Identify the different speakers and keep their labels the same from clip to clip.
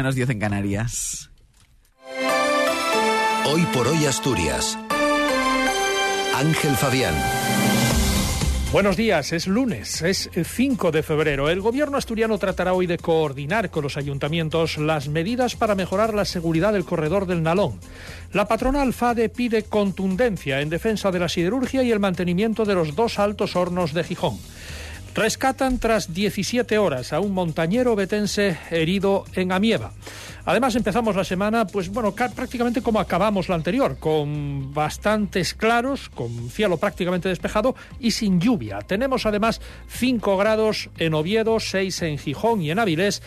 Speaker 1: Menos 10 en Canarias.
Speaker 2: Hoy por hoy Asturias. Ángel Fabián.
Speaker 3: Buenos días, es lunes, es 5 de febrero. El gobierno asturiano tratará hoy de coordinar con los ayuntamientos las medidas para mejorar la seguridad del corredor del Nalón. La patronal FADE pide contundencia en defensa de la siderurgia y el mantenimiento de los dos altos hornos de Gijón. Rescatan tras 17 horas a un montañero betense herido en Amieva. Además empezamos la semana, pues bueno, prácticamente como acabamos la anterior, con bastantes claros, con cielo prácticamente despejado y sin lluvia. Tenemos además 5 grados en Oviedo, 6 en Gijón y en Avilés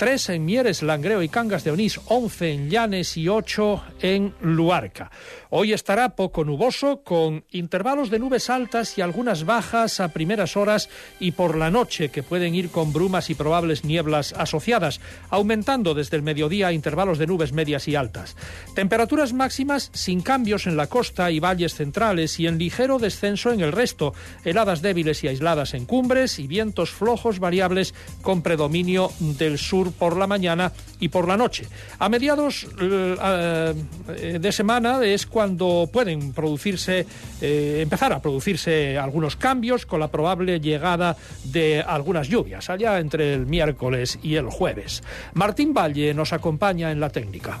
Speaker 3: 3 en Mieres, Langreo y Cangas de Onís, 11 en Llanes y 8 en Luarca. Hoy estará poco nuboso, con intervalos de nubes altas y algunas bajas a primeras horas y por la noche, que pueden ir con brumas y probables nieblas asociadas, aumentando desde el mediodía intervalos de nubes medias y altas. Temperaturas máximas sin cambios en la costa y valles centrales y en ligero descenso en el resto, heladas débiles y aisladas en cumbres y vientos flojos variables con predominio del sur por la mañana y por la noche. A mediados eh, eh, de semana es cuando pueden producirse, eh, empezar a producirse algunos cambios con la probable llegada de algunas lluvias, allá entre el miércoles y el jueves. Martín Valle nos acompaña en la técnica.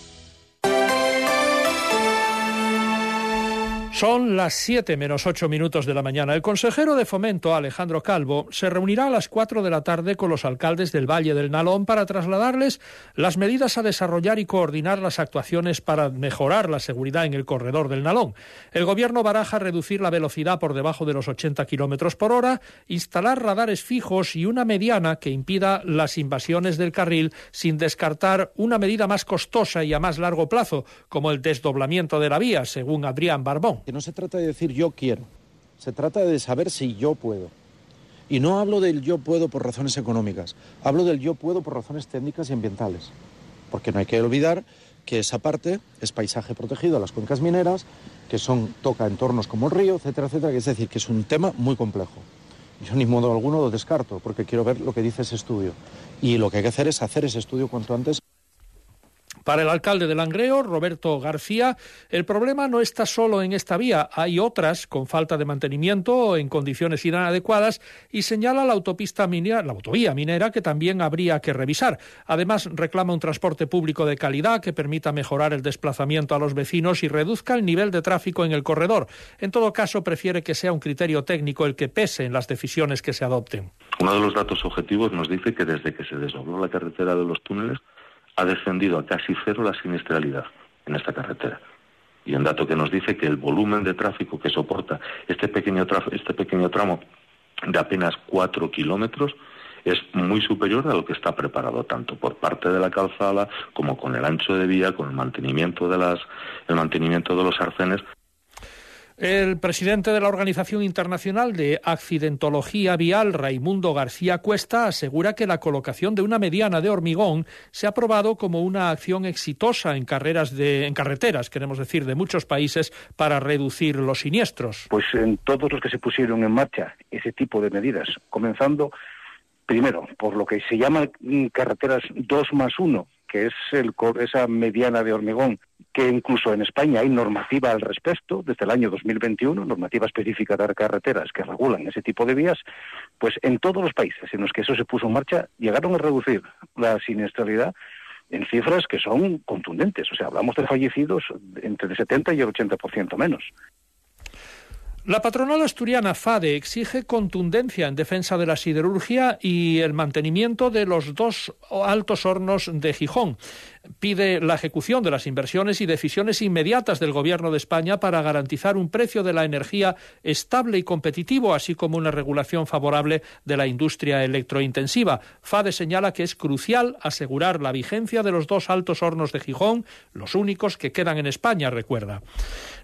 Speaker 3: Son las 7 menos 8 minutos de la mañana. El consejero de Fomento, Alejandro Calvo, se reunirá a las 4 de la tarde con los alcaldes del Valle del Nalón para trasladarles las medidas a desarrollar y coordinar las actuaciones para mejorar la seguridad en el corredor del Nalón. El gobierno baraja reducir la velocidad por debajo de los 80 kilómetros por hora, instalar radares fijos y una mediana que impida las invasiones del carril sin descartar una medida más costosa y a más largo plazo, como el desdoblamiento de la vía, según Adrián Barbón
Speaker 4: no se trata de decir yo quiero, se trata de saber si yo puedo. Y no hablo del yo puedo por razones económicas, hablo del yo puedo por razones técnicas y ambientales. Porque no hay que olvidar que esa parte es paisaje protegido a las cuencas mineras, que son toca entornos como el río, etcétera, etcétera, es decir, que es un tema muy complejo. Yo ni modo alguno lo descarto, porque quiero ver lo que dice ese estudio. Y lo que hay que hacer es hacer ese estudio cuanto antes.
Speaker 3: Para el alcalde de Langreo, Roberto García, el problema no está solo en esta vía, hay otras con falta de mantenimiento o en condiciones inadecuadas y señala la autopista minera, la autovía minera que también habría que revisar. Además, reclama un transporte público de calidad que permita mejorar el desplazamiento a los vecinos y reduzca el nivel de tráfico en el corredor. En todo caso, prefiere que sea un criterio técnico el que pese en las decisiones que se adopten.
Speaker 5: Uno de los datos objetivos nos dice que desde que se desdobló la carretera de los túneles ha descendido a casi cero la siniestralidad en esta carretera. Y un dato que nos dice que el volumen de tráfico que soporta este pequeño, este pequeño tramo de apenas cuatro kilómetros es muy superior a lo que está preparado tanto por parte de la calzada como con el ancho de vía, con el mantenimiento de las, el mantenimiento de los arcenes.
Speaker 3: El presidente de la Organización Internacional de Accidentología Vial, Raimundo García Cuesta, asegura que la colocación de una mediana de hormigón se ha probado como una acción exitosa en carreras de, en carreteras, queremos decir, de muchos países para reducir los siniestros.
Speaker 6: Pues en todos los que se pusieron en marcha ese tipo de medidas, comenzando primero por lo que se llama carreteras 2 más 1, que es el, esa mediana de hormigón, que incluso en España hay normativa al respecto, desde el año 2021, normativa específica de carreteras que regulan ese tipo de vías, pues en todos los países en los que eso se puso en marcha llegaron a reducir la siniestralidad en cifras que son contundentes. O sea, hablamos de fallecidos entre el 70 y el 80% menos.
Speaker 3: La patronal asturiana FADE exige contundencia en defensa de la siderurgia y el mantenimiento de los dos altos hornos de Gijón. Pide la ejecución de las inversiones y decisiones inmediatas del Gobierno de España para garantizar un precio de la energía estable y competitivo, así como una regulación favorable de la industria electrointensiva. FADE señala que es crucial asegurar la vigencia de los dos altos hornos de Gijón, los únicos que quedan en España, recuerda.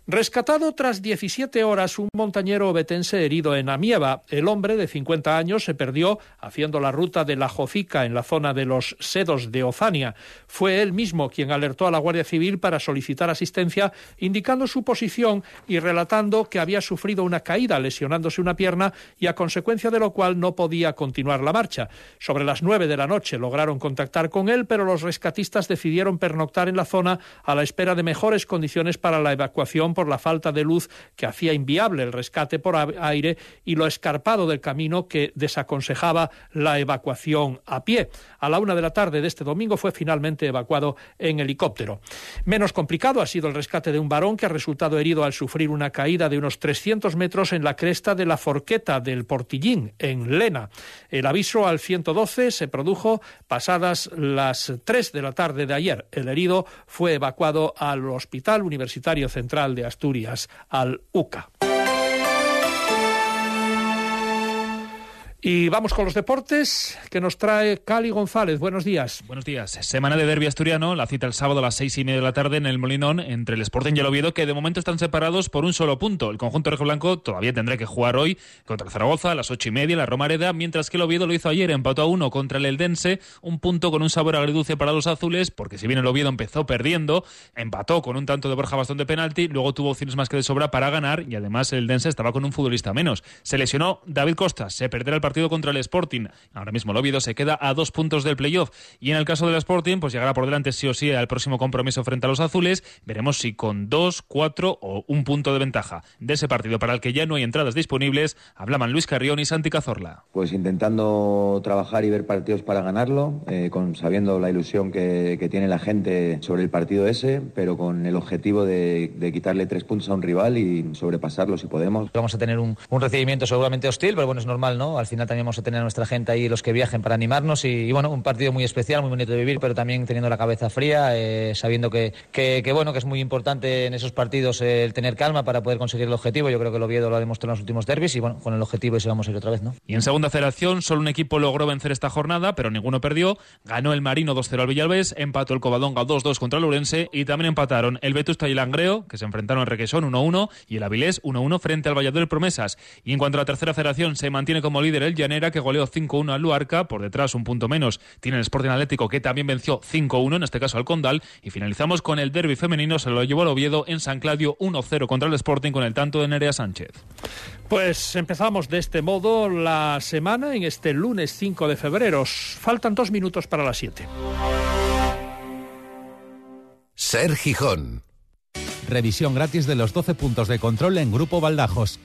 Speaker 3: Rescatado tras 17 horas un montañero obetense herido en Amieva, el hombre de 50 años se perdió haciendo la ruta de la Jofica en la zona de los Sedos de Ozania. Fue él mismo quien alertó a la Guardia Civil para solicitar asistencia, indicando su posición y relatando que había sufrido una caída lesionándose una pierna y a consecuencia de lo cual no podía continuar la marcha. Sobre las nueve de la noche lograron contactar con él, pero los rescatistas decidieron pernoctar en la zona a la espera de mejores condiciones para la evacuación por la falta de luz que hacía inviable el rescate por aire y lo escarpado del camino que desaconsejaba la evacuación a pie. A la una de la tarde de este domingo fue finalmente evacuado en helicóptero. Menos complicado ha sido el rescate de un varón que ha resultado herido al sufrir una caída de unos 300 metros en la cresta de la Forqueta del Portillín, en Lena. El aviso al 112 se produjo pasadas las 3 de la tarde de ayer. El herido fue evacuado al Hospital Universitario Central de Asturias, al UCA. Y vamos con los deportes que nos trae Cali González. Buenos días.
Speaker 1: Buenos días. Semana de derbi asturiano, la cita el sábado a las seis y media de la tarde en el Molinón entre el Sporting y el Oviedo, que de momento están separados por un solo punto. El conjunto blanco todavía tendrá que jugar hoy contra el Zaragoza a las ocho y media, la Romareda, mientras que el Oviedo lo hizo ayer, empató a uno contra el Eldense, un punto con un sabor agridulce para los azules, porque si bien el Oviedo empezó perdiendo, empató con un tanto de Borja Bastón de penalti, luego tuvo opciones más que de sobra para ganar y además el Eldense estaba con un futbolista menos. Se lesionó David Costa, se perderá el partido contra el Sporting. Ahora mismo el Oviedo se queda a dos puntos del playoff. Y en el caso del Sporting, pues llegará por delante sí o sí al próximo compromiso frente a los azules. Veremos si con dos, cuatro o un punto de ventaja de ese partido para el que ya no hay entradas disponibles, hablaban Luis Carrión y Santi Cazorla.
Speaker 7: Pues intentando trabajar y ver partidos para ganarlo, eh, con, sabiendo la ilusión que, tiene la gente sobre el partido ese, pero con el objetivo de, quitarle tres puntos a un rival y sobrepasarlo si podemos.
Speaker 8: Vamos a tener un, un recibimiento seguramente hostil, pero bueno, es normal, ¿no? Al final también vamos a tener a nuestra gente ahí, los que viajen, para animarnos. Y, bueno, un partido muy especial, muy bonito de vivir, pero también teniendo la cabeza fría, eh, sabiendo que, que, bueno, que es muy importante en esos partidos el tener calma para poder conseguir el objetivo. Yo creo que el Oviedo lo ha demostrado en los últimos derbis y bueno, con el objetivo ese vamos a ir otra vez, ¿no?
Speaker 1: Y en segunda federación, solo un equipo logró vencer esta jornada, pero ninguno perdió. Ganó el Marino 2-0 al Villalbés, empató el Covadonga 2-2 contra el Urense y también empataron el Vetusta y el Langreo, que se enfrentaron al Requesón 1-1 y el Avilés 1-1 frente al Valladolid Promesas. Y en cuanto a la tercera federación, se mantiene como líder el Llanera, que goleó 5-1 al Luarca, por detrás un punto menos tiene el Sporting Atlético que también venció 5-1, en este caso al Condal, y finalizamos con el derby femenino, se lo llevó el Oviedo en San Claudio 1-0 contra el Sporting con el tanto de Nerea Sánchez.
Speaker 3: Pues empezamos de este modo la semana en este lunes 5 de febrero. Faltan dos minutos para las 7.
Speaker 2: Ser Gijón.
Speaker 9: Revisión gratis de los 12 puntos de control en Grupo Baldajos